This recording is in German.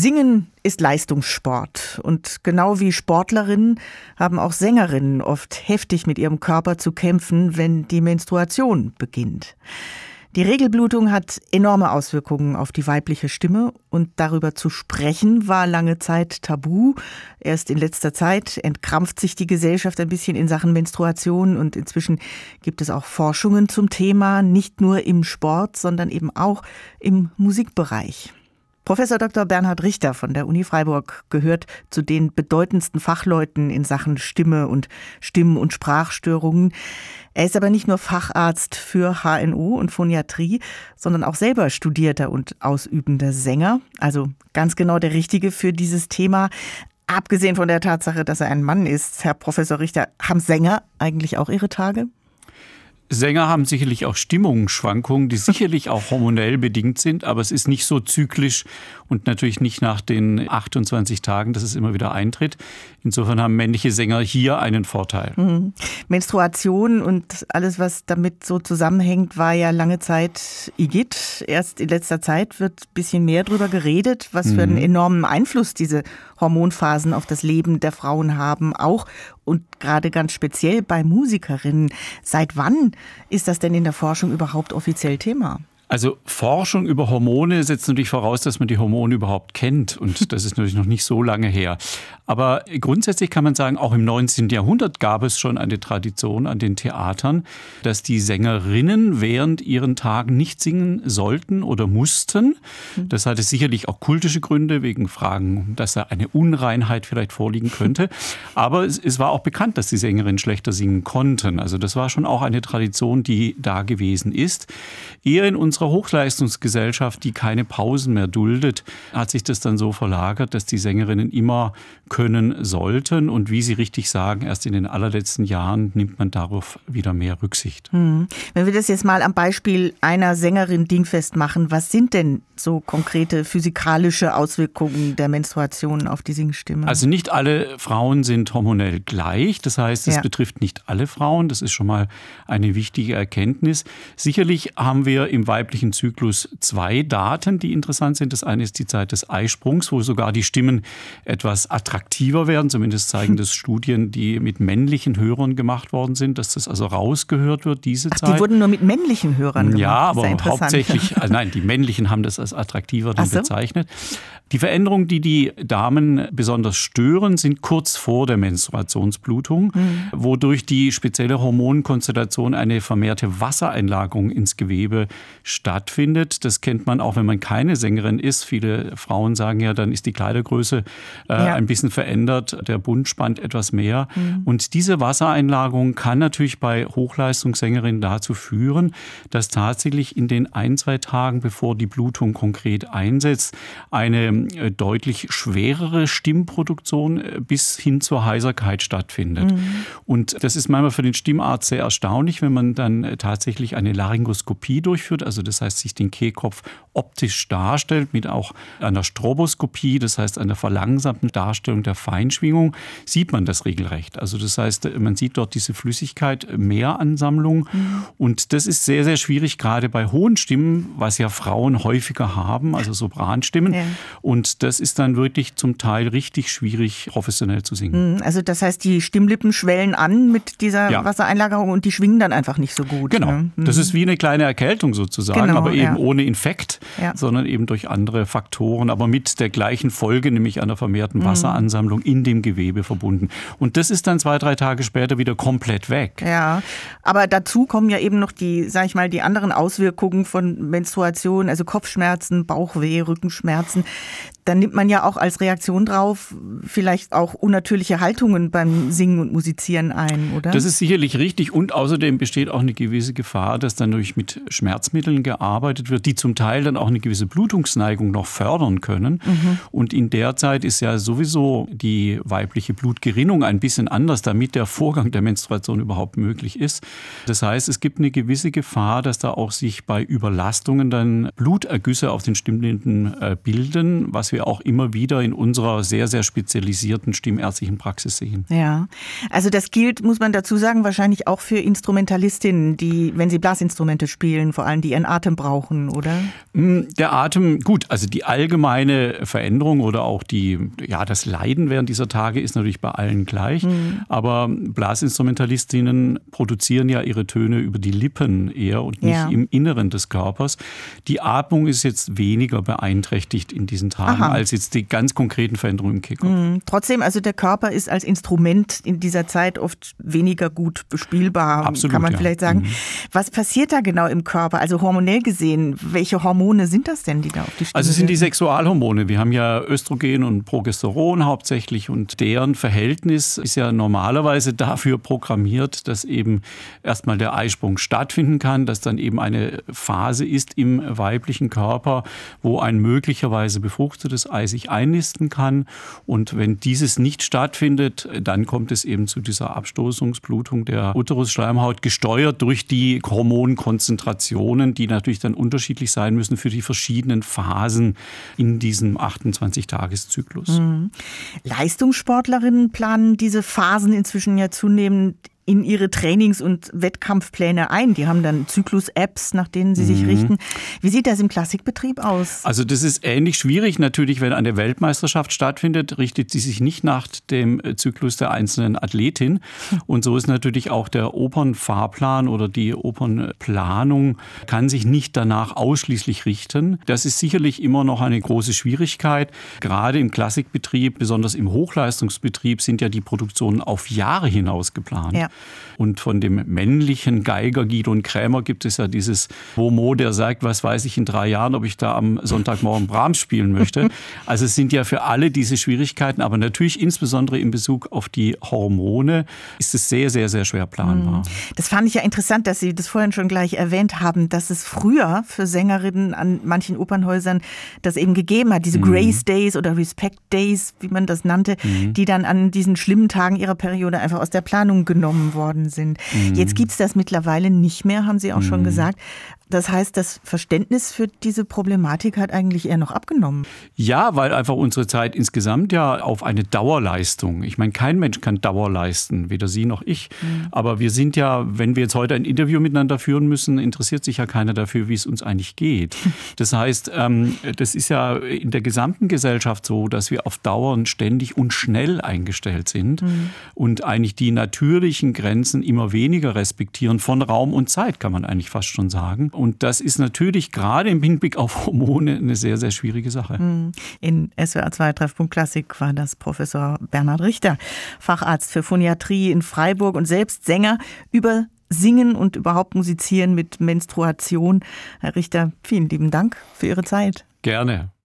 Singen ist Leistungssport und genau wie Sportlerinnen haben auch Sängerinnen oft heftig mit ihrem Körper zu kämpfen, wenn die Menstruation beginnt. Die Regelblutung hat enorme Auswirkungen auf die weibliche Stimme und darüber zu sprechen war lange Zeit tabu. Erst in letzter Zeit entkrampft sich die Gesellschaft ein bisschen in Sachen Menstruation und inzwischen gibt es auch Forschungen zum Thema, nicht nur im Sport, sondern eben auch im Musikbereich. Professor Dr. Bernhard Richter von der Uni Freiburg gehört zu den bedeutendsten Fachleuten in Sachen Stimme und Stimmen- und Sprachstörungen. Er ist aber nicht nur Facharzt für HNO und Phoniatrie, sondern auch selber studierter und ausübender Sänger. Also ganz genau der Richtige für dieses Thema. Abgesehen von der Tatsache, dass er ein Mann ist, Herr Professor Richter, haben Sänger eigentlich auch ihre Tage? Sänger haben sicherlich auch Stimmungsschwankungen, die sicherlich auch hormonell bedingt sind, aber es ist nicht so zyklisch und natürlich nicht nach den 28 Tagen, dass es immer wieder eintritt. Insofern haben männliche Sänger hier einen Vorteil. Mhm. Menstruation und alles, was damit so zusammenhängt, war ja lange Zeit Igitt. Erst in letzter Zeit wird ein bisschen mehr darüber geredet, was für einen mhm. enormen Einfluss diese Hormonphasen auf das Leben der Frauen haben, auch und gerade ganz speziell bei Musikerinnen. Seit wann ist das denn in der Forschung überhaupt offiziell Thema? Also Forschung über Hormone setzt natürlich voraus, dass man die Hormone überhaupt kennt. Und das ist natürlich noch nicht so lange her. Aber grundsätzlich kann man sagen, auch im 19. Jahrhundert gab es schon eine Tradition an den Theatern, dass die Sängerinnen während ihren Tagen nicht singen sollten oder mussten. Das hatte sicherlich auch kultische Gründe, wegen Fragen, dass da eine Unreinheit vielleicht vorliegen könnte. Aber es, es war auch bekannt, dass die Sängerinnen schlechter singen konnten. Also das war schon auch eine Tradition, die da gewesen ist. Eher in unserer Hochleistungsgesellschaft, die keine Pausen mehr duldet, hat sich das dann so verlagert, dass die Sängerinnen immer können sollten. Und wie Sie richtig sagen, erst in den allerletzten Jahren nimmt man darauf wieder mehr Rücksicht. Hm. Wenn wir das jetzt mal am Beispiel einer Sängerin dingfest machen, was sind denn so konkrete physikalische Auswirkungen der Menstruation auf die Singstimme? Also nicht alle Frauen sind hormonell gleich. Das heißt, es ja. betrifft nicht alle Frauen. Das ist schon mal eine wichtige Erkenntnis. Sicherlich haben wir im weiblichen Zyklus zwei Daten, die interessant sind. Das eine ist die Zeit des Eisprungs, wo sogar die Stimmen etwas attraktiver werden. Zumindest zeigen das Studien, die mit männlichen Hörern gemacht worden sind, dass das also rausgehört wird, diese Ach, Zeit. Die wurden nur mit männlichen Hörern gemacht. Ja, aber hauptsächlich, also nein, die männlichen haben das als attraktiver dann so. bezeichnet. Die Veränderungen, die die Damen besonders stören, sind kurz vor der Menstruationsblutung, mhm. wodurch die spezielle Hormonkonstellation eine vermehrte Wassereinlagerung ins Gewebe stattfindet. Das kennt man auch, wenn man keine Sängerin ist. Viele Frauen sagen ja, dann ist die Kleidergröße äh, ja. ein bisschen verändert, der Bund spannt etwas mehr. Mhm. Und diese Wassereinlagerung kann natürlich bei Hochleistungssängerinnen dazu führen, dass tatsächlich in den ein, zwei Tagen, bevor die Blutung konkret einsetzt, eine äh, deutlich schwerere Stimmproduktion äh, bis hin zur Heiserkeit stattfindet. Mhm. Und das ist manchmal für den Stimmarzt sehr erstaunlich, wenn man dann äh, tatsächlich eine Laryngoskopie durchführt, also das heißt, sich den Kehlkopf optisch darstellt mit auch einer Stroboskopie, das heißt einer verlangsamten Darstellung der Feinschwingung, sieht man das regelrecht. Also das heißt, man sieht dort diese Flüssigkeit, Mehransammlung mhm. und das ist sehr, sehr schwierig, gerade bei hohen Stimmen, was ja Frauen häufiger haben, also Sopranstimmen. Ja. Und das ist dann wirklich zum Teil richtig schwierig, professionell zu singen. Mhm, also das heißt, die Stimmlippen schwellen an mit dieser ja. Wassereinlagerung und die schwingen dann einfach nicht so gut. Genau. Ne? Das mhm. ist wie eine kleine Erkältung sozusagen, genau, aber eben ja. ohne Infekt, ja. sondern eben durch andere Faktoren, aber mit der gleichen Folge, nämlich einer vermehrten mhm. Wasseransammlung in dem Gewebe verbunden. Und das ist dann zwei, drei Tage später wieder komplett weg. Ja, aber dazu kommen ja eben noch die, sag ich mal, die anderen Auswirkungen von Menstruation, also Kopfschmerzen, Bauchweh, Rückenschmerzen dann nimmt man ja auch als Reaktion drauf vielleicht auch unnatürliche Haltungen beim Singen und Musizieren ein, oder? Das ist sicherlich richtig und außerdem besteht auch eine gewisse Gefahr, dass dann durch mit Schmerzmitteln gearbeitet wird, die zum Teil dann auch eine gewisse Blutungsneigung noch fördern können. Mhm. Und in der Zeit ist ja sowieso die weibliche Blutgerinnung ein bisschen anders, damit der Vorgang der Menstruation überhaupt möglich ist. Das heißt, es gibt eine gewisse Gefahr, dass da auch sich bei Überlastungen dann Blutergüsse auf den Stimmlinden äh, bilden, was wir auch immer wieder in unserer sehr, sehr spezialisierten stimmärztlichen Praxis sehen. Ja, also das gilt, muss man dazu sagen, wahrscheinlich auch für Instrumentalistinnen, die, wenn sie Blasinstrumente spielen, vor allem die ihren Atem brauchen, oder? Hm, der Atem, gut, also die allgemeine Veränderung oder auch die, ja, das Leiden während dieser Tage ist natürlich bei allen gleich. Mhm. Aber Blasinstrumentalistinnen produzieren ja ihre Töne über die Lippen eher und nicht ja. im Inneren des Körpers. Die Atmung ist jetzt weniger beeinträchtigt in diesen Tagen Aha. als jetzt die ganz konkreten Veränderungen im Kickoff. Mhm. Trotzdem, also der Körper ist als Instrument in dieser Zeit oft weniger gut bespielbar, Absolut, kann man ja. vielleicht sagen. Mhm. Was passiert da genau im Körper? Also hormonell gesehen, welche Hormone sind das denn, die da auf die Stimme Also es sind die Sexualhormone. Wir haben ja Östrogen und Progesteron hauptsächlich und deren Verhältnis ist ja normalerweise dafür programmiert, dass eben erstmal der Eisprung stattfinden kann, dass dann eben eine Phase ist im weiblichen Körper, wo ein möglicherweise befruchtetes Ei sich einnisten kann. Und wenn dieses nicht stattfindet, dann kommt es eben zu dieser Abstoßungsblutung der Uterusschleimhaut, gesteuert durch die Hormonkonzentrationen, die natürlich dann unterschiedlich sein müssen für die verschiedenen Phasen in diesem 28-Tageszyklus. Mhm. Leistungssportlerinnen planen diese Phasen inzwischen ja zunehmend in ihre Trainings- und Wettkampfpläne ein. Die haben dann Zyklus-Apps, nach denen sie sich mhm. richten. Wie sieht das im Klassikbetrieb aus? Also das ist ähnlich schwierig. Natürlich, wenn eine Weltmeisterschaft stattfindet, richtet sie sich nicht nach dem Zyklus der einzelnen Athletin. Und so ist natürlich auch der Opernfahrplan oder die Opernplanung kann sich nicht danach ausschließlich richten. Das ist sicherlich immer noch eine große Schwierigkeit. Gerade im Klassikbetrieb, besonders im Hochleistungsbetrieb, sind ja die Produktionen auf Jahre hinaus geplant. Ja. Und von dem männlichen Geiger Gidon Krämer gibt es ja dieses Homo, der sagt, was weiß ich in drei Jahren, ob ich da am Sonntagmorgen Brahms spielen möchte. Also es sind ja für alle diese Schwierigkeiten, aber natürlich insbesondere in Bezug auf die Hormone ist es sehr, sehr, sehr schwer planbar. Mhm. Das fand ich ja interessant, dass Sie das vorhin schon gleich erwähnt haben, dass es früher für Sängerinnen an manchen Opernhäusern das eben gegeben hat, diese mhm. Grace Days oder Respect Days, wie man das nannte, mhm. die dann an diesen schlimmen Tagen ihrer Periode einfach aus der Planung genommen worden sind. Mhm. Jetzt gibt es das mittlerweile nicht mehr, haben Sie auch mhm. schon gesagt. Das heißt, das Verständnis für diese Problematik hat eigentlich eher noch abgenommen. Ja, weil einfach unsere Zeit insgesamt ja auf eine Dauerleistung. Ich meine, kein Mensch kann Dauer leisten, weder Sie noch ich. Mhm. Aber wir sind ja, wenn wir jetzt heute ein Interview miteinander führen müssen, interessiert sich ja keiner dafür, wie es uns eigentlich geht. Das heißt, ähm, das ist ja in der gesamten Gesellschaft so, dass wir auf Dauer ständig und schnell eingestellt sind mhm. und eigentlich die natürlichen Grenzen immer weniger respektieren von Raum und Zeit, kann man eigentlich fast schon sagen. Und das ist natürlich gerade im Hinblick auf Hormone eine sehr, sehr schwierige Sache. Hm. In SWR 2 Treffpunkt Klassik war das Professor Bernhard Richter, Facharzt für Phoniatrie in Freiburg und selbst Sänger über Singen und überhaupt Musizieren mit Menstruation. Herr Richter, vielen lieben Dank für Ihre Zeit. Gerne.